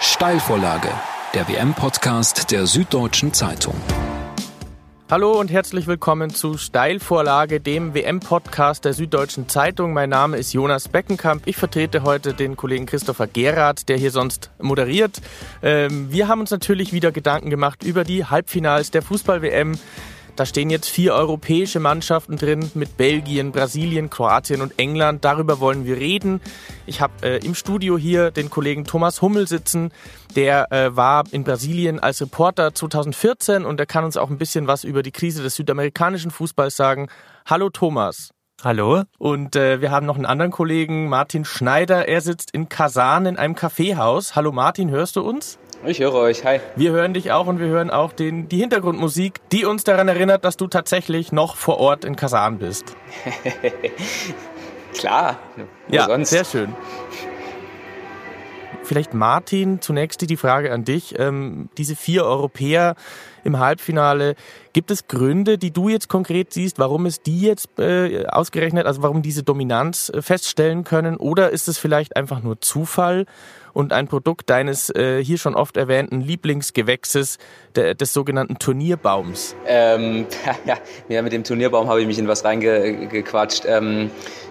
Steilvorlage, der WM-Podcast der Süddeutschen Zeitung. Hallo und herzlich willkommen zu Steilvorlage, dem WM-Podcast der Süddeutschen Zeitung. Mein Name ist Jonas Beckenkamp. Ich vertrete heute den Kollegen Christopher Gerard, der hier sonst moderiert. Ähm, wir haben uns natürlich wieder Gedanken gemacht über die Halbfinals der Fußball-WM. Da stehen jetzt vier europäische Mannschaften drin mit Belgien, Brasilien, Kroatien und England. Darüber wollen wir reden. Ich habe äh, im Studio hier den Kollegen Thomas Hummel sitzen. Der äh, war in Brasilien als Reporter 2014 und er kann uns auch ein bisschen was über die Krise des südamerikanischen Fußballs sagen. Hallo Thomas. Hallo. Und äh, wir haben noch einen anderen Kollegen, Martin Schneider. Er sitzt in Kasan in einem Kaffeehaus. Hallo Martin, hörst du uns? Ich höre euch, hi. Wir hören dich auch und wir hören auch den, die Hintergrundmusik, die uns daran erinnert, dass du tatsächlich noch vor Ort in Kasan bist. Klar. Ja, sonst? sehr schön. Vielleicht Martin, zunächst die Frage an dich. Ähm, diese vier Europäer im Halbfinale, gibt es Gründe, die du jetzt konkret siehst, warum es die jetzt äh, ausgerechnet, also warum diese Dominanz äh, feststellen können? Oder ist es vielleicht einfach nur Zufall? und ein Produkt deines äh, hier schon oft erwähnten Lieblingsgewächses, de, des sogenannten Turnierbaums? Ähm, ja, mit dem Turnierbaum habe ich mich in was reingequatscht. Ähm,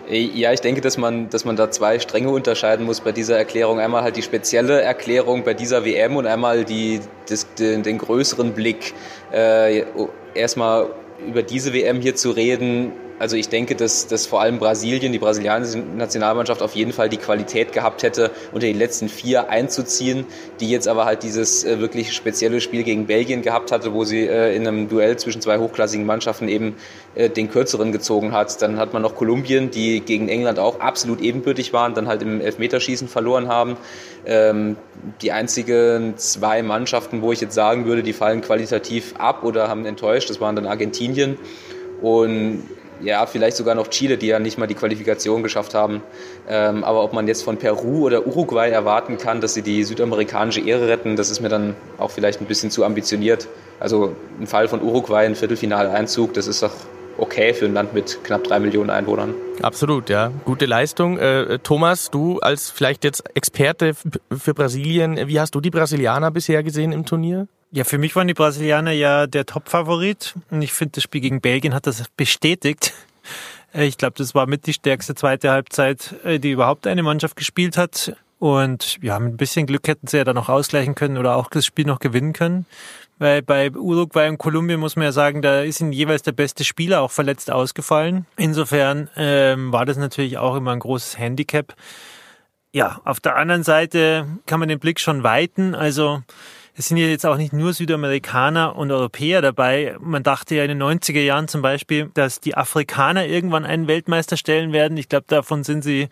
ja, ich denke, dass man, dass man da zwei Stränge unterscheiden muss bei dieser Erklärung. Einmal halt die spezielle Erklärung bei dieser WM und einmal die, das, den, den größeren Blick. Äh, erstmal über diese WM hier zu reden, also ich denke, dass, dass vor allem Brasilien, die brasilianische Nationalmannschaft auf jeden Fall die Qualität gehabt hätte, unter die letzten vier einzuziehen, die jetzt aber halt dieses äh, wirklich spezielle Spiel gegen Belgien gehabt hatte, wo sie äh, in einem Duell zwischen zwei hochklassigen Mannschaften eben äh, den kürzeren gezogen hat. Dann hat man noch Kolumbien, die gegen England auch absolut ebenbürtig waren, dann halt im Elfmeterschießen verloren haben. Ähm, die einzigen zwei Mannschaften, wo ich jetzt sagen würde, die fallen qualitativ ab oder haben enttäuscht, das waren dann Argentinien und ja, vielleicht sogar noch Chile, die ja nicht mal die Qualifikation geschafft haben. Ähm, aber ob man jetzt von Peru oder Uruguay erwarten kann, dass sie die südamerikanische Ehre retten, das ist mir dann auch vielleicht ein bisschen zu ambitioniert. Also im Fall von Uruguay ein Viertelfinaleinzug, das ist doch okay für ein Land mit knapp drei Millionen Einwohnern. Absolut, ja. Gute Leistung. Äh, Thomas, du als vielleicht jetzt Experte für Brasilien, wie hast du die Brasilianer bisher gesehen im Turnier? Ja, für mich waren die Brasilianer ja der Top-Favorit und ich finde, das Spiel gegen Belgien hat das bestätigt. Äh, ich glaube, das war mit die stärkste zweite Halbzeit, äh, die überhaupt eine Mannschaft gespielt hat. Und ja, mit ein bisschen Glück hätten sie ja dann noch ausgleichen können oder auch das Spiel noch gewinnen können. Weil bei Uruguay und Kolumbien muss man ja sagen, da ist ihnen jeweils der beste Spieler auch verletzt ausgefallen. Insofern ähm, war das natürlich auch immer ein großes Handicap. Ja, auf der anderen Seite kann man den Blick schon weiten. Also es sind ja jetzt auch nicht nur Südamerikaner und Europäer dabei. Man dachte ja in den 90er Jahren zum Beispiel, dass die Afrikaner irgendwann einen Weltmeister stellen werden. Ich glaube, davon sind sie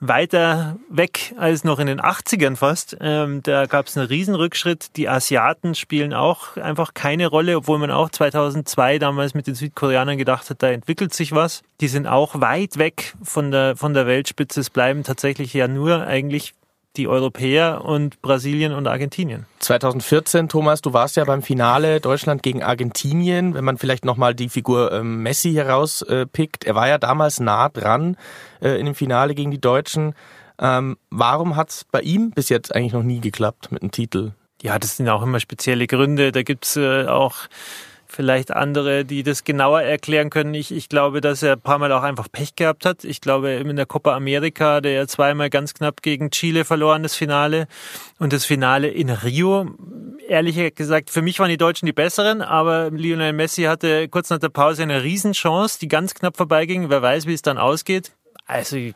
weiter weg als noch in den 80ern fast. Ähm, da gab es einen Riesenrückschritt. Die Asiaten spielen auch einfach keine Rolle, obwohl man auch 2002 damals mit den Südkoreanern gedacht hat, da entwickelt sich was. Die sind auch weit weg von der, von der Weltspitze. Es bleiben tatsächlich ja nur eigentlich die Europäer und Brasilien und Argentinien. 2014, Thomas, du warst ja beim Finale Deutschland gegen Argentinien. Wenn man vielleicht nochmal die Figur ähm, Messi herauspickt, er war ja damals nah dran äh, in dem Finale gegen die Deutschen. Ähm, warum hat es bei ihm bis jetzt eigentlich noch nie geklappt mit dem Titel? Ja, das sind auch immer spezielle Gründe. Da gibt's äh, auch vielleicht andere, die das genauer erklären können. Ich, ich glaube, dass er ein paar Mal auch einfach Pech gehabt hat. Ich glaube, in der Copa America, der ja zweimal ganz knapp gegen Chile verloren, das Finale. Und das Finale in Rio, ehrlich gesagt, für mich waren die Deutschen die besseren, aber Lionel Messi hatte kurz nach der Pause eine Riesenchance, die ganz knapp vorbeiging. Wer weiß, wie es dann ausgeht. Also ich,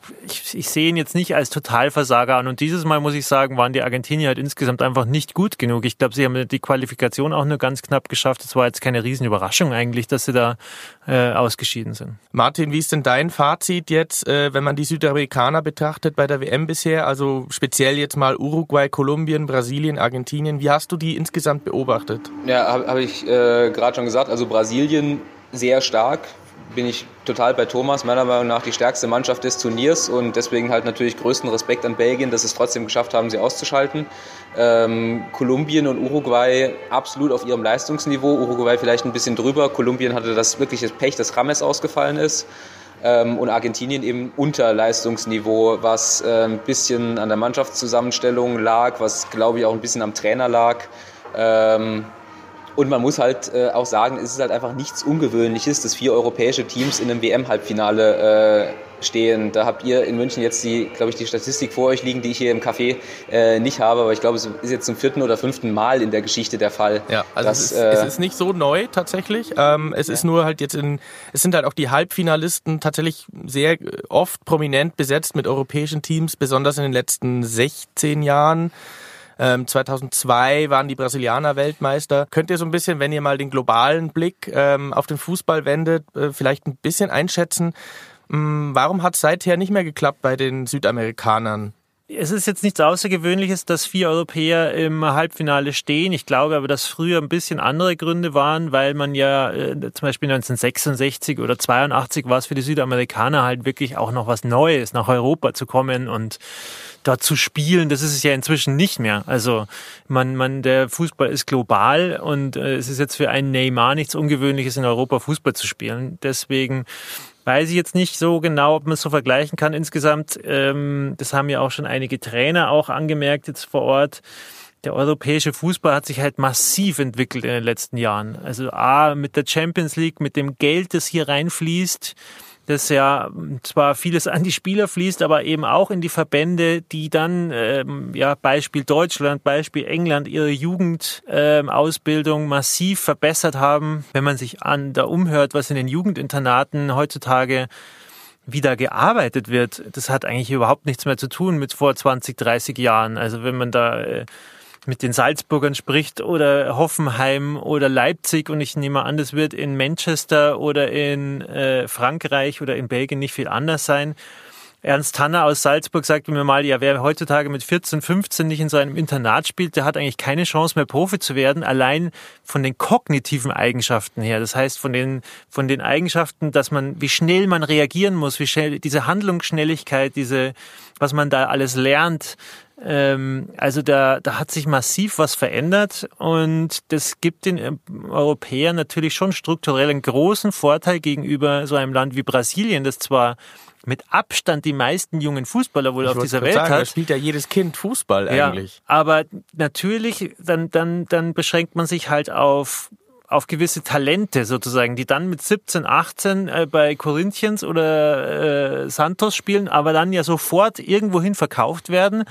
ich sehe ihn jetzt nicht als Totalversager an. Und dieses Mal muss ich sagen, waren die Argentinier halt insgesamt einfach nicht gut genug. Ich glaube, sie haben die Qualifikation auch nur ganz knapp geschafft. Es war jetzt keine Riesenüberraschung eigentlich, dass sie da äh, ausgeschieden sind. Martin, wie ist denn dein Fazit jetzt, äh, wenn man die Südamerikaner betrachtet bei der WM bisher? Also speziell jetzt mal Uruguay, Kolumbien, Brasilien, Argentinien. Wie hast du die insgesamt beobachtet? Ja, habe hab ich äh, gerade schon gesagt. Also Brasilien sehr stark bin ich total bei Thomas, meiner Meinung nach die stärkste Mannschaft des Turniers und deswegen halt natürlich größten Respekt an Belgien, dass es trotzdem geschafft haben, sie auszuschalten. Ähm, Kolumbien und Uruguay absolut auf ihrem Leistungsniveau, Uruguay vielleicht ein bisschen drüber. Kolumbien hatte das wirkliche Pech, dass Rames ausgefallen ist. ähm, und Argentinien eben unter Leistungsniveau, was äh, ein bisschen an der Mannschaftszusammenstellung lag, was glaube ich auch ein bisschen am Trainer lag. Ähm, und man muss halt äh, auch sagen, es ist halt einfach nichts Ungewöhnliches, dass vier europäische Teams in einem WM-Halbfinale äh, stehen. Da habt ihr in München jetzt die, glaube ich, die Statistik vor euch liegen, die ich hier im Café äh, nicht habe, aber ich glaube, es ist jetzt zum vierten oder fünften Mal in der Geschichte der Fall. Ja, also dass, es, ist, äh, es, ist, nicht so neu tatsächlich. Ähm, es ja. ist nur halt jetzt in, es sind halt auch die Halbfinalisten tatsächlich sehr oft prominent besetzt mit europäischen Teams, besonders in den letzten 16 Jahren. 2002 ähm, waren die Brasilianer Weltmeister. Könnt ihr so ein bisschen, wenn ihr mal den globalen Blick ähm, auf den Fußball wendet, äh, vielleicht ein bisschen einschätzen, mh, warum hat es seither nicht mehr geklappt bei den Südamerikanern? Es ist jetzt nichts Außergewöhnliches, dass vier Europäer im Halbfinale stehen. Ich glaube aber, dass früher ein bisschen andere Gründe waren, weil man ja äh, zum Beispiel 1966 oder 82 war es für die Südamerikaner halt wirklich auch noch was Neues, nach Europa zu kommen und da zu spielen, das ist es ja inzwischen nicht mehr. Also man, man, der Fußball ist global und äh, es ist jetzt für einen Neymar nichts Ungewöhnliches in Europa Fußball zu spielen. Deswegen weiß ich jetzt nicht so genau, ob man es so vergleichen kann. Insgesamt, ähm, das haben ja auch schon einige Trainer auch angemerkt jetzt vor Ort. Der europäische Fußball hat sich halt massiv entwickelt in den letzten Jahren. Also A, mit der Champions League, mit dem Geld, das hier reinfließt, das ja zwar vieles an die Spieler fließt, aber eben auch in die Verbände, die dann, ähm, ja, Beispiel Deutschland, Beispiel England, ihre Jugendausbildung ähm, massiv verbessert haben. Wenn man sich an da umhört, was in den Jugendinternaten heutzutage wieder gearbeitet wird, das hat eigentlich überhaupt nichts mehr zu tun mit vor 20, 30 Jahren. Also wenn man da äh, mit den Salzburgern spricht oder Hoffenheim oder Leipzig und ich nehme an, das wird in Manchester oder in äh, Frankreich oder in Belgien nicht viel anders sein. Ernst Tanner aus Salzburg sagte mir mal, ja, wer heutzutage mit 14, 15 nicht in so einem Internat spielt, der hat eigentlich keine Chance mehr Profi zu werden, allein von den kognitiven Eigenschaften her. Das heißt, von den, von den Eigenschaften, dass man, wie schnell man reagieren muss, wie schnell, diese Handlungsschnelligkeit, diese, was man da alles lernt, ähm, also da, da hat sich massiv was verändert und das gibt den äh, Europäern natürlich schon strukturell einen großen Vorteil gegenüber so einem Land wie Brasilien, das zwar mit Abstand die meisten jungen Fußballer wohl ich auf dieser Welt sagen, hat. Da spielt ja jedes Kind Fußball eigentlich. Ja, aber natürlich, dann, dann, dann beschränkt man sich halt auf auf gewisse Talente sozusagen, die dann mit 17, 18 äh, bei Corinthians oder äh, Santos spielen, aber dann ja sofort irgendwohin verkauft werden,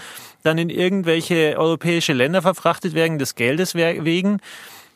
dann in irgendwelche europäische Länder verfrachtet werden, des Geldes wegen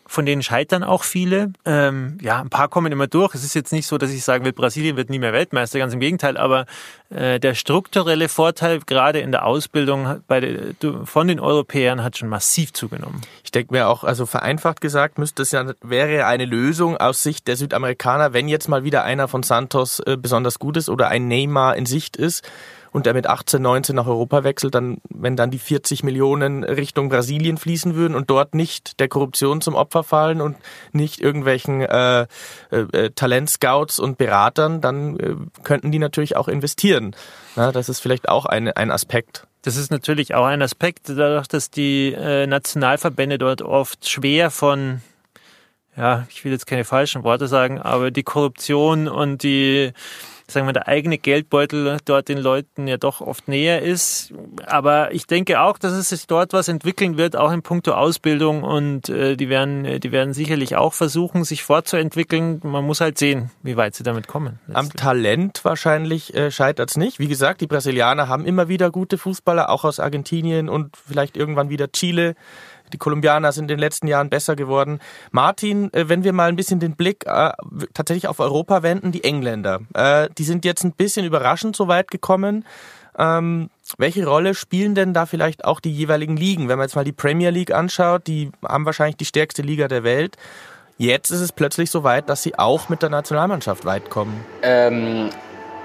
von denen scheitern auch viele. Ähm, ja, ein paar kommen immer durch. Es ist jetzt nicht so, dass ich sagen will, Brasilien wird nie mehr Weltmeister, ganz im Gegenteil, aber äh, der strukturelle Vorteil gerade in der Ausbildung bei de, von den Europäern hat schon massiv zugenommen. Ich denke mir auch, also vereinfacht gesagt, müsste es ja wäre eine Lösung aus Sicht der Südamerikaner, wenn jetzt mal wieder einer von Santos äh, besonders gut ist oder ein Neymar in Sicht ist und der mit 18, 19 nach Europa wechselt, dann, wenn dann die 40 Millionen Richtung Brasilien fließen würden und dort nicht der Korruption zum Opfer fallen und nicht irgendwelchen äh, äh, Talentscouts und Beratern, dann äh, könnten die natürlich auch investieren. Na, das ist vielleicht auch ein, ein Aspekt. Das ist natürlich auch ein Aspekt, dadurch, dass die äh, Nationalverbände dort oft schwer von ja, ich will jetzt keine falschen Worte sagen, aber die Korruption und die sagen wir, der eigene Geldbeutel dort den Leuten ja doch oft näher ist. Aber ich denke auch, dass es sich dort was entwickeln wird, auch in puncto Ausbildung und äh, die werden, die werden sicherlich auch versuchen, sich fortzuentwickeln. Man muss halt sehen, wie weit sie damit kommen. Am Talent wahrscheinlich äh, scheitert es nicht. Wie gesagt, die Brasilianer haben immer wieder gute Fußballer, auch aus Argentinien und vielleicht irgendwann wieder Chile. Die Kolumbianer sind in den letzten Jahren besser geworden. Martin, äh, wenn wir mal ein bisschen den Blick äh, tatsächlich auf Europa wenden, die Engländer, äh, die sind jetzt ein bisschen überraschend so weit gekommen. Ähm, welche Rolle spielen denn da vielleicht auch die jeweiligen Ligen? Wenn man jetzt mal die Premier League anschaut, die haben wahrscheinlich die stärkste Liga der Welt. Jetzt ist es plötzlich so weit, dass sie auch mit der Nationalmannschaft weit kommen. Ähm,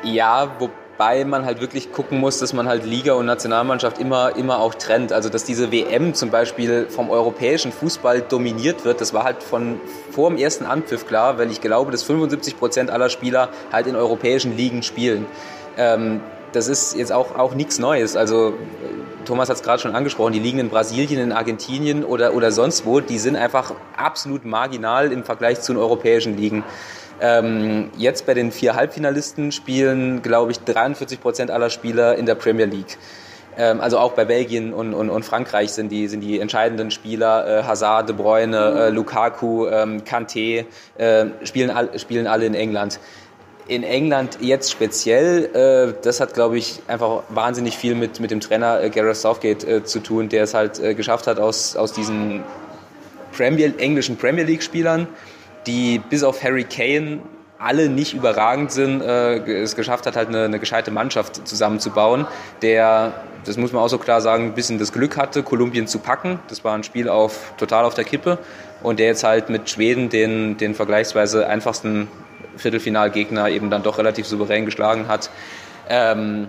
ja, wobei Wobei man halt wirklich gucken muss, dass man halt Liga und Nationalmannschaft immer, immer auch trennt. Also dass diese WM zum Beispiel vom europäischen Fußball dominiert wird, das war halt von vor dem ersten Anpfiff klar, weil ich glaube, dass 75 Prozent aller Spieler halt in europäischen Ligen spielen. Ähm, das ist jetzt auch, auch nichts Neues. Also Thomas hat es gerade schon angesprochen, die liegen in Brasilien, in Argentinien oder, oder sonst wo, die sind einfach absolut marginal im Vergleich zu den europäischen Ligen. Ähm, jetzt bei den vier Halbfinalisten spielen, glaube ich, 43 Prozent aller Spieler in der Premier League. Ähm, also auch bei Belgien und, und, und, Frankreich sind die, sind die entscheidenden Spieler, äh, Hazard, De Bruyne, äh, Lukaku, ähm, Kanté, äh, spielen, all, spielen alle in England. In England jetzt speziell, äh, das hat, glaube ich, einfach wahnsinnig viel mit, mit dem Trainer äh, Gareth Southgate äh, zu tun, der es halt äh, geschafft hat, aus, aus diesen Premier, englischen Premier League-Spielern, die bis auf Harry Kane alle nicht überragend sind, äh, es geschafft hat, halt eine, eine gescheite Mannschaft zusammenzubauen, der, das muss man auch so klar sagen, ein bisschen das Glück hatte, Kolumbien zu packen. Das war ein Spiel auf, total auf der Kippe und der jetzt halt mit Schweden den, den vergleichsweise einfachsten Viertelfinalgegner eben dann doch relativ souverän geschlagen hat. Ähm,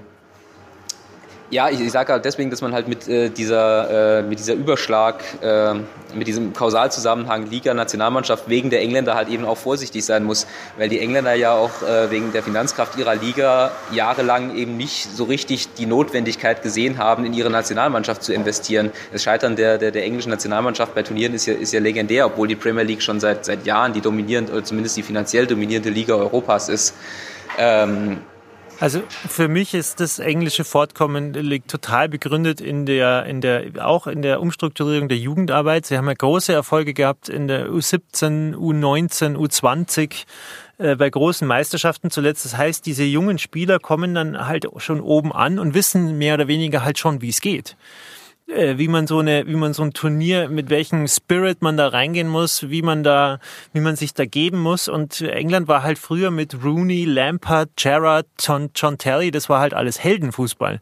ja, ich, ich sage halt deswegen, dass man halt mit äh, dieser, äh, mit dieser Überschlag, äh, mit diesem Kausalzusammenhang Liga-Nationalmannschaft wegen der Engländer halt eben auch vorsichtig sein muss, weil die Engländer ja auch äh, wegen der Finanzkraft ihrer Liga jahrelang eben nicht so richtig die Notwendigkeit gesehen haben, in ihre Nationalmannschaft zu investieren. Das Scheitern der, der, der englischen Nationalmannschaft bei Turnieren ist ja, ist ja legendär, obwohl die Premier League schon seit, seit Jahren die dominierende, oder zumindest die finanziell dominierende Liga Europas ist. Ähm, also für mich ist das englische Fortkommen liegt total begründet in der, in der, auch in der Umstrukturierung der Jugendarbeit. Sie haben ja große Erfolge gehabt in der U17, U19, U20 bei großen Meisterschaften zuletzt. Das heißt, diese jungen Spieler kommen dann halt schon oben an und wissen mehr oder weniger halt schon, wie es geht. Äh, wie man so eine, wie man so ein Turnier, mit welchem Spirit man da reingehen muss, wie man da, wie man sich da geben muss. Und England war halt früher mit Rooney, Lampard, Gerrard, John, John Terry, das war halt alles Heldenfußball.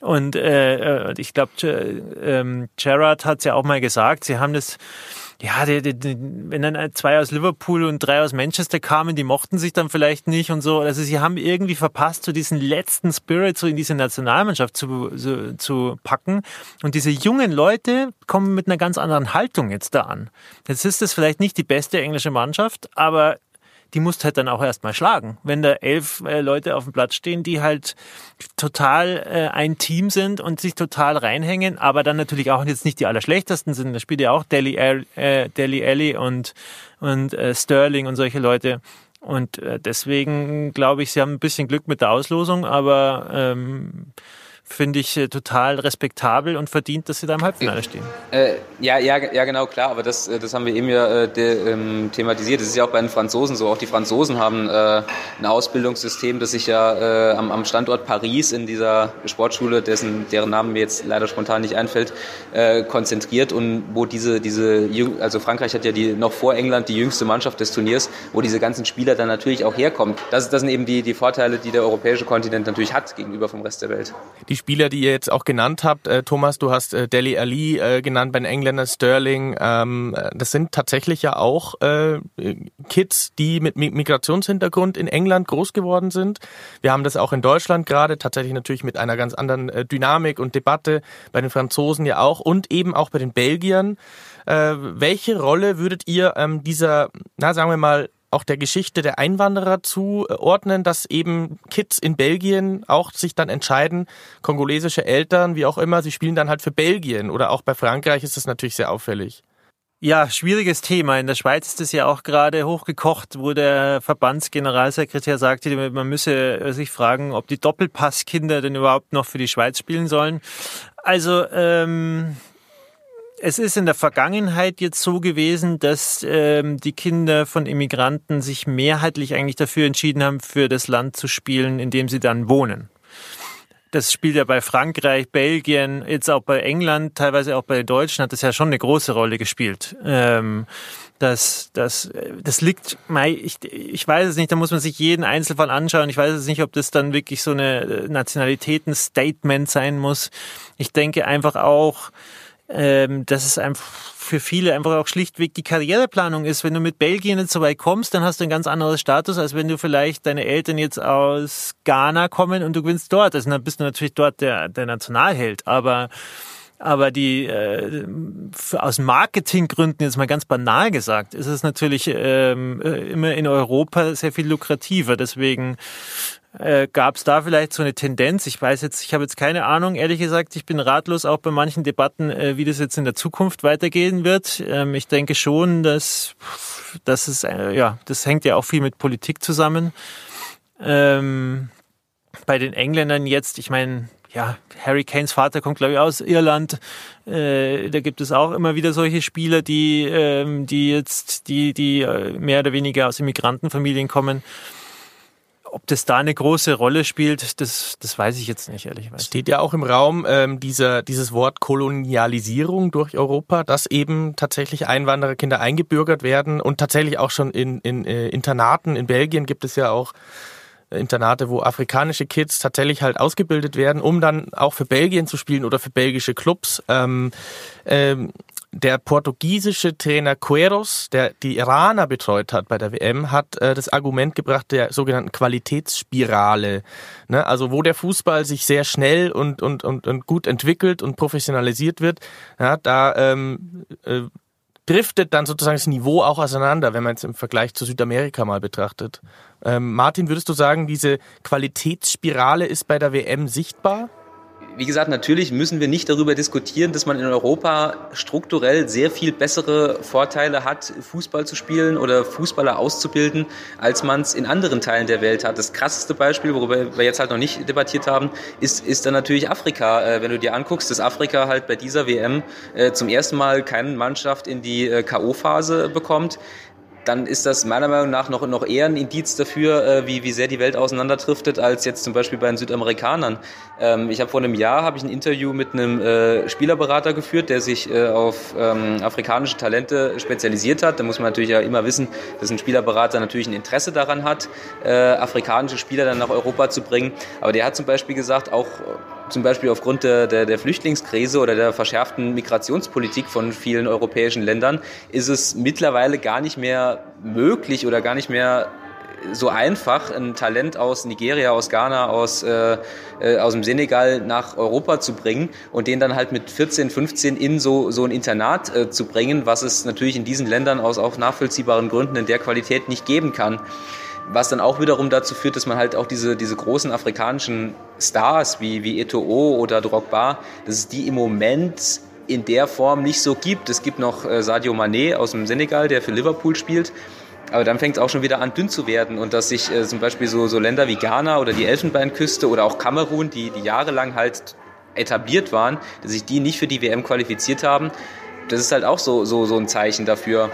Und äh, äh ich glaube, äh, Gerrard hat es ja auch mal gesagt, sie haben das ja, die, die, die, wenn dann zwei aus Liverpool und drei aus Manchester kamen, die mochten sich dann vielleicht nicht und so. Also sie haben irgendwie verpasst, so diesen letzten Spirit so in diese Nationalmannschaft zu, so, zu packen. Und diese jungen Leute kommen mit einer ganz anderen Haltung jetzt da an. Jetzt ist es vielleicht nicht die beste englische Mannschaft, aber die musst halt dann auch erstmal schlagen. Wenn da elf äh, Leute auf dem Platz stehen, die halt total äh, ein Team sind und sich total reinhängen, aber dann natürlich auch jetzt nicht die allerschlechtesten sind. Da spielt ja auch Deli, äh, Deli Alli und, und äh, Sterling und solche Leute. Und äh, deswegen glaube ich, sie haben ein bisschen Glück mit der Auslosung, aber ähm, finde ich äh, total respektabel und verdient, dass sie da im Halbfinale stehen. Äh, ja, ja, ja, genau, klar, aber das, äh, das haben wir eben ja äh, de, ähm, thematisiert. Das ist ja auch bei den Franzosen so. Auch die Franzosen haben äh, ein Ausbildungssystem, das sich ja äh, am, am, Standort Paris in dieser Sportschule, dessen, deren Namen mir jetzt leider spontan nicht einfällt, konzentriert und wo diese, diese, also Frankreich hat ja die noch vor England die jüngste Mannschaft des Turniers, wo diese ganzen Spieler dann natürlich auch herkommen. Das, das sind eben die, die Vorteile, die der europäische Kontinent natürlich hat gegenüber vom Rest der Welt. Die Spieler, die ihr jetzt auch genannt habt, äh, Thomas, du hast äh, Deli Ali äh, genannt bei den Engländern, Sterling, ähm, das sind tatsächlich ja auch äh, Kids, die mit Migrationshintergrund in England groß geworden sind. Wir haben das auch in Deutschland gerade, tatsächlich natürlich mit einer ganz anderen äh, Dynamik und Debatte, bei den Franzosen ja auch und eben auch bei den Belgiern. Äh, welche Rolle würdet ihr ähm, dieser, na sagen wir mal, auch der Geschichte der Einwanderer zuordnen, dass eben Kids in Belgien auch sich dann entscheiden, kongolesische Eltern, wie auch immer, sie spielen dann halt für Belgien oder auch bei Frankreich ist das natürlich sehr auffällig. Ja, schwieriges Thema. In der Schweiz ist es ja auch gerade hochgekocht, wo der Verbandsgeneralsekretär sagte, man müsse sich fragen, ob die Doppelpasskinder denn überhaupt noch für die Schweiz spielen sollen. Also ähm, es ist in der Vergangenheit jetzt so gewesen, dass ähm, die Kinder von Immigranten sich mehrheitlich eigentlich dafür entschieden haben, für das Land zu spielen, in dem sie dann wohnen. Das spielt ja bei Frankreich, Belgien, jetzt auch bei England, teilweise auch bei den Deutschen hat das ja schon eine große Rolle gespielt. Ähm, das, das, das liegt, ich, ich weiß es nicht, da muss man sich jeden Einzelfall anschauen. Ich weiß es nicht, ob das dann wirklich so eine Nationalitäten-Statement sein muss. Ich denke einfach auch, ähm, dass es einfach für viele einfach auch schlichtweg die Karriereplanung ist. Wenn du mit Belgien nicht so weit kommst, dann hast du ein ganz anderes Status, als wenn du vielleicht deine Eltern jetzt aus Ghana kommen und du gewinnst dort. Also dann bist du natürlich dort der, der Nationalheld. Aber aber die äh, aus Marketinggründen jetzt mal ganz banal gesagt, ist es natürlich ähm, äh, immer in Europa sehr viel lukrativer. Deswegen Äh, Gab es da vielleicht so eine Tendenz? Ich weiß jetzt, ich habe jetzt keine Ahnung, ehrlich gesagt, ich bin ratlos auch bei manchen Debatten, äh, wie das jetzt in der Zukunft weitergehen wird. Ähm, ich denke schon, dass, dass es, äh, ja, das hängt ja auch viel mit Politik zusammen. Ähm, bei den Engländern jetzt, ich meine, ja, Harry Kanes Vater kommt, glaube ich, aus Irland. Äh, da gibt es auch immer wieder solche Spieler, die, ähm, die jetzt, die, die äh, mehr oder weniger aus Immigrantenfamilien kommen. Ob das da eine große Rolle spielt, das, das weiß ich jetzt nicht, ehrlich gesagt. Steht ja auch im Raum ähm, dieser, dieses Wort Kolonialisierung durch Europa, dass eben tatsächlich Einwandererkinder eingebürgert werden und tatsächlich auch schon in, in äh, Internaten in Belgien gibt es ja auch Internate, wo afrikanische Kids tatsächlich halt ausgebildet werden, um dann auch für Belgien zu spielen oder für belgische Clubs. Ähm, ähm, der portugiesische Trainer Queros, der die Iraner betreut hat bei der WM, hat äh, das Argument gebracht der sogenannten Qualitätsspirale. Ne? Also wo der Fußball sich sehr schnell und, und, und, und gut entwickelt und professionalisiert wird, ja, da ähm, äh, driftet dann sozusagen das Niveau auch auseinander, wenn man es im Vergleich zu Südamerika mal betrachtet. Ähm, Martin, würdest du sagen, diese Qualitätsspirale ist bei der WM sichtbar? Wie gesagt, natürlich müssen wir nicht darüber diskutieren, dass man in Europa strukturell sehr viel bessere Vorteile hat, Fußball zu spielen oder Fußballer auszubilden, als man es in anderen Teilen der Welt hat. Das krasseste Beispiel, worüber wir jetzt halt noch nicht debattiert haben, ist, ist dann natürlich Afrika. Äh, wenn du dir anguckst, dass Afrika halt bei dieser WM äh, zum ersten Mal keine Mannschaft in die äh, K.O.-Phase bekommt, dann ist das meiner Meinung nach noch, noch eher ein Indiz dafür, äh, wie, wie sehr die Welt auseinanderdriftet, als jetzt zum Beispiel bei den Südamerikanern. Ähm, ich habe vor einem Jahr habe ich ein Interview mit einem äh, Spielerberater geführt, der sich äh, auf ähm, afrikanische Talente spezialisiert hat. Da muss man natürlich ja immer wissen, dass ein Spielerberater natürlich ein Interesse daran hat, äh, afrikanische Spieler dann nach Europa zu bringen. Aber der hat zum Beispiel gesagt, auch zum Beispiel aufgrund der, der, der Flüchtlingskrise oder der verschärften Migrationspolitik von vielen europäischen Ländern ist es mittlerweile gar nicht mehr möglich oder gar nicht mehr so einfach, ein Talent aus Nigeria, aus Ghana, aus, äh, äh, aus dem Senegal nach Europa zu bringen und den dann halt mit 14, 15 in so, so ein Internat äh, zu bringen, was es natürlich in diesen Ländern aus auch nachvollziehbaren Gründen in der Qualität nicht geben kann was dann auch wiederum dazu führt, dass man halt auch diese, diese großen afrikanischen Stars wie, wie Eto'o oder Drogba, dass es die im Moment in der Form nicht so gibt. Es gibt noch äh, Sadio Mané aus dem Senegal, der für Liverpool spielt. Aber dann fängt es auch schon wieder an, dünn zu werden und dass sich äh, zum Beispiel so, so Länder wie Ghana oder die Elfenbeinküste oder auch Kamerun, die, die jahrelang halt etabliert waren, dass sich die nicht für die WM qualifiziert haben, das ist halt auch so, so, so ein Zeichen dafür,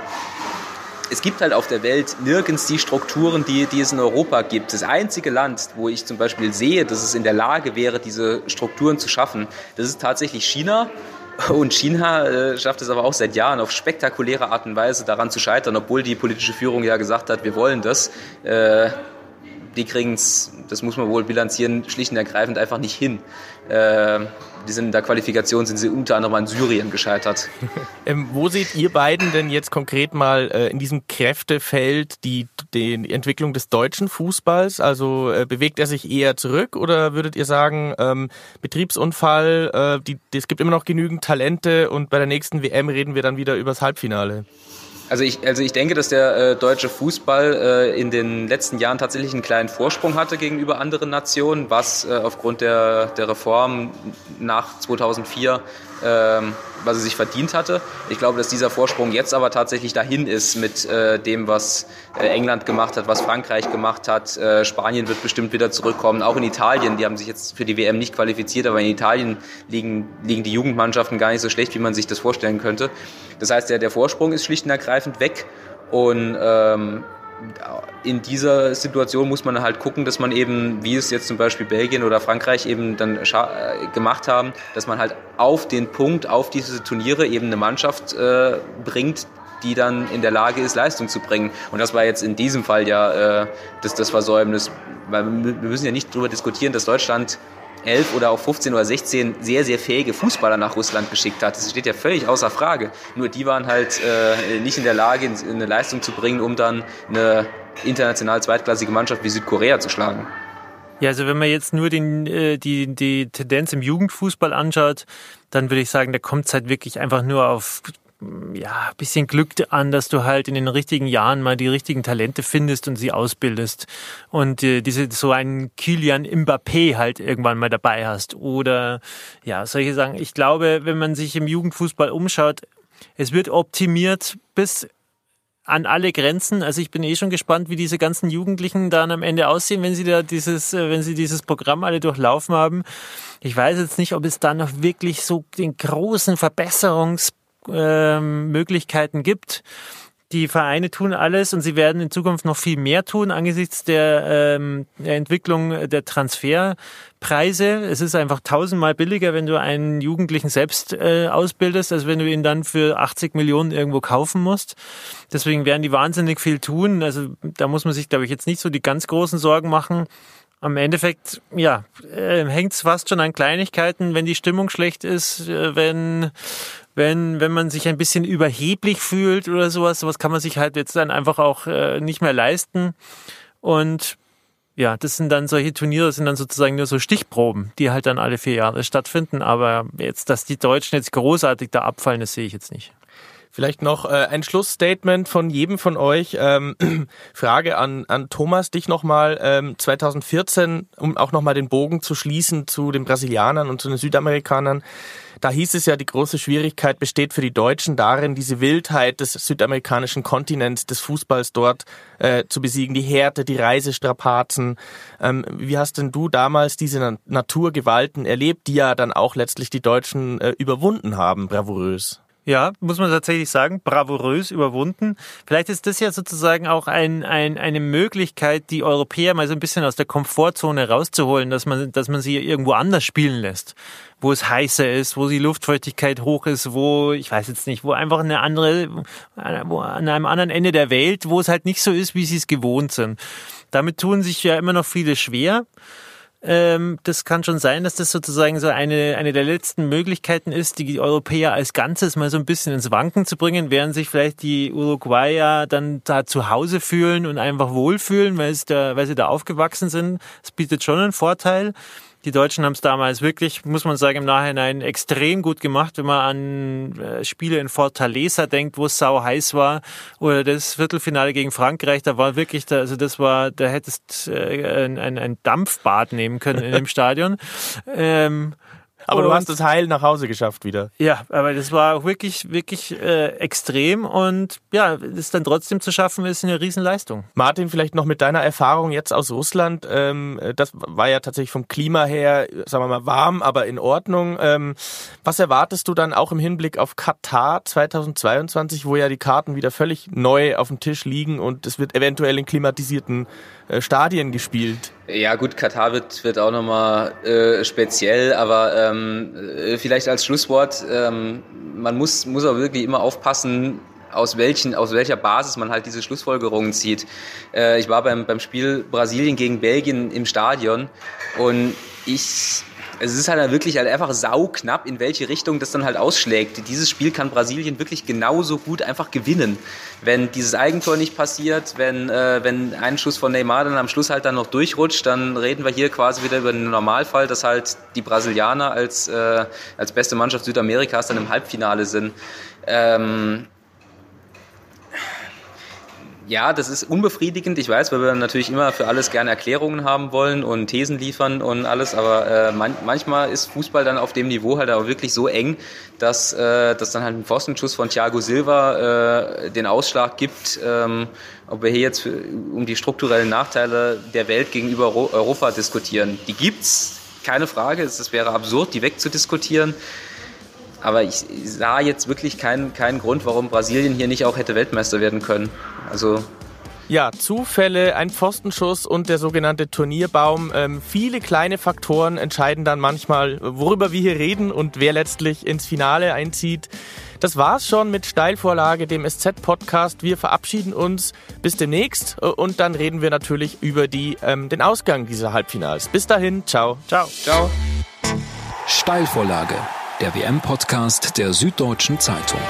es gibt halt auf der Welt nirgends die Strukturen, die, die es in Europa gibt. Das einzige Land, wo ich zum Beispiel sehe, dass es in der Lage wäre, diese Strukturen zu schaffen, das ist tatsächlich China. Und China äh, schafft es aber auch seit Jahren auf spektakuläre Art und Weise daran zu scheitern, obwohl die politische Führung ja gesagt hat, wir wollen das. Äh, die kriegen es, das muss man wohl bilanzieren, schlicht und ergreifend einfach nicht hin. Äh, die sind in der Qualifikation sind sie unter anderem an Syrien gescheitert. ähm, wo seht ihr beiden denn jetzt konkret mal äh, in diesem Kräftefeld die, die Entwicklung des deutschen Fußballs? Also äh, bewegt er sich eher zurück oder würdet ihr sagen, ähm, Betriebsunfall, äh, es gibt immer noch genügend Talente und bei der nächsten WM reden wir dann wieder übers Halbfinale? Also ich, also ich denke, dass der äh, deutsche Fußball äh, in den letzten Jahren tatsächlich einen kleinen Vorsprung hatte gegenüber anderen Nationen, was äh, aufgrund der, der Reform nach 2004 ähm, was er sich verdient hatte. Ich glaube, dass dieser Vorsprung jetzt aber tatsächlich dahin ist mit äh, dem, was äh, England gemacht hat, was Frankreich gemacht hat. Äh, Spanien wird bestimmt wieder zurückkommen. Auch in Italien, die haben sich jetzt für die WM nicht qualifiziert, aber in Italien liegen, liegen die Jugendmannschaften gar nicht so schlecht, wie man sich das vorstellen könnte. Das heißt, der, der Vorsprung ist schlicht und ergreifend weg. Und ähm, in dieser Situation muss man halt gucken, dass man eben, wie es jetzt zum Beispiel Belgien oder Frankreich eben dann äh, gemacht haben, dass man halt auf den Punkt, auf diese Turniere eben eine Mannschaft äh, bringt, die dann in der Lage ist, Leistung zu bringen. Und das war jetzt in diesem Fall ja äh, das, das Versäumnis. Weil wir müssen ja nicht darüber diskutieren, dass Deutschland 11 oder auch 15 oder 16 sehr, sehr fähige Fußballer nach Russland geschickt hat. Das steht ja völlig außer Frage. Nur die waren halt äh, nicht in der Lage, eine Leistung zu bringen, um dann eine international zweitklassige Mannschaft wie Südkorea zu schlagen. Ja, also wenn man jetzt nur den, äh, die, die Tendenz im Jugendfußball anschaut, dann würde ich sagen, da kommt es halt wirklich einfach nur auf ja, bisschen Glück an, dass du halt in den richtigen Jahren mal die richtigen Talente findest und sie ausbildest. Und äh, diese so einen Kilian Mbappé halt irgendwann mal dabei hast. Oder ja, solche Sachen. Ich glaube, wenn man sich im Jugendfußball umschaut, es wird optimiert bis an alle Grenzen. Also ich bin eh schon gespannt, wie diese ganzen Jugendlichen dann am Ende aussehen, wenn sie da dieses, äh, wenn sie dieses Programm alle durchlaufen haben. Ich weiß jetzt nicht, ob es da noch wirklich so den großen Verbesserungsmöglichkeiten ähm, gibt. Die Vereine tun alles und sie werden in Zukunft noch viel mehr tun angesichts der, ähm, der Entwicklung der Transferpreise. Es ist einfach tausendmal billiger, wenn du einen Jugendlichen selbst äh, ausbildest, als wenn du ihn dann für 80 Millionen irgendwo kaufen musst. Deswegen werden die wahnsinnig viel tun. Also da muss man sich, glaube ich, jetzt nicht so die ganz großen Sorgen machen. Am Endeffekt, ja, äh, hängt es fast schon an Kleinigkeiten, wenn die Stimmung schlecht ist, äh, wenn wenn, wenn man sich ein bisschen überheblich fühlt oder sowas, sowas kann man sich halt jetzt dann einfach auch äh, nicht mehr leisten. Und ja, das sind dann solche Turniere, das sind dann sozusagen nur so Stichproben, die halt dann alle vier Jahre stattfinden. Aber jetzt, dass die Deutschen jetzt großartig da abfallen, das sehe ich jetzt nicht. Vielleicht noch äh, ein Schlussstatement von jedem von euch. Ähm, Frage an, an Thomas, dich nochmal. Ähm, 2014, um auch nochmal den Bogen zu schließen zu den Brasilianern und zu den Südamerikanern. Da hieß es ja, die große Schwierigkeit besteht für die Deutschen darin, diese Wildheit des südamerikanischen Kontinents, des Fußballs dort äh, zu besiegen, die Härte, die Reisestrapazen. Ähm, wie hast denn du damals diese Naturgewalten erlebt, die ja dann auch letztlich die Deutschen äh, überwunden haben, bravourös? Ja, muss man tatsächlich sagen, bravourös überwunden. Vielleicht ist das ja sozusagen auch ein, ein, eine Möglichkeit, die Europäer mal so ein bisschen aus der Komfortzone rauszuholen, dass man, dass man sie irgendwo anders spielen lässt. Wo es heißer ist, wo die Luftfeuchtigkeit hoch ist, wo, ich weiß jetzt nicht, wo einfach eine andere, wo an einem anderen Ende der Welt, wo es halt nicht so ist, wie sie es gewohnt sind. Damit tun sich ja immer noch viele schwer. Ähm, das kann schon sein, dass das sozusagen so eine, eine der letzten Möglichkeiten ist, die Europäer als Ganzes mal so ein bisschen ins Wanken zu bringen, während sich vielleicht die Uruguayer dann da zu Hause fühlen und einfach wohlfühlen, weil, es da, weil sie da aufgewachsen sind. Es bietet schon einen Vorteil. Die Deutschen haben es damals wirklich, muss man sagen, im Nachhinein extrem gut gemacht, wenn man an äh, Spiele in Fortaleza denkt, wo es sau heiß war, oder das Viertelfinale gegen Frankreich, da war wirklich, da, also das war, da hättest äh, ein, ein, ein Dampfbad nehmen können in dem Stadion. Ähm, aber du hast das heil nach Hause geschafft wieder. Ja, aber das war auch wirklich, wirklich äh, extrem und ja, das dann trotzdem zu schaffen, ist eine Riesenleistung. Martin, vielleicht noch mit deiner Erfahrung jetzt aus Russland. Ähm, das war ja tatsächlich vom Klima her, sagen wir mal, warm, aber in Ordnung. Ähm, was erwartest du dann auch im Hinblick auf Katar 2022, wo ja die Karten wieder völlig neu auf dem Tisch liegen und es wird eventuell in klimatisierten Stadien gespielt. Ja gut, Katar wird, wird auch nochmal äh, speziell, aber ähm, äh, vielleicht als Schlusswort, ähm, man muss, muss auch wirklich immer aufpassen, aus, welchen, aus welcher Basis man halt diese Schlussfolgerungen zieht. Äh, ich war beim, beim Spiel Brasilien gegen Belgien im Stadion und ich es ist halt wirklich halt einfach sauknapp, in welche Richtung das dann halt ausschlägt. Dieses Spiel kann Brasilien wirklich genauso gut einfach gewinnen. Wenn dieses Eigentor nicht passiert, wenn, äh, wenn ein Schuss von Neymar dann am Schluss halt dann noch durchrutscht, dann reden wir hier quasi wieder über den Normalfall, dass halt die Brasilianer als, äh, als beste Mannschaft Südamerikas dann im Halbfinale sind. Ähm, ja, das ist unbefriedigend. Ich weiß, weil wir natürlich immer für alles gerne Erklärungen haben wollen und Thesen liefern und alles. Aber äh, man, manchmal ist Fußball dann auf dem Niveau halt auch wirklich so eng, dass, äh, dass dann halt ein Pfostenschuss von Thiago Silva äh, den Ausschlag gibt, ähm, ob wir hier jetzt für, um die strukturellen Nachteile der Welt gegenüber Europa diskutieren. Die gibt's, keine Frage. Es wäre absurd, die wegzudiskutieren. Aber ich sah jetzt wirklich keinen, keinen Grund, warum Brasilien hier nicht auch hätte Weltmeister werden können. Also ja, Zufälle, ein Pfostenschuss und der sogenannte Turnierbaum. Ähm, viele kleine Faktoren entscheiden dann manchmal, worüber wir hier reden und wer letztlich ins Finale einzieht. Das war's schon mit Steilvorlage, dem SZ-Podcast. Wir verabschieden uns bis demnächst und dann reden wir natürlich über die, ähm, den Ausgang dieser Halbfinals. Bis dahin, ciao. Ciao. Ciao. Steilvorlage der WM-Podcast der Süddeutschen Zeitung.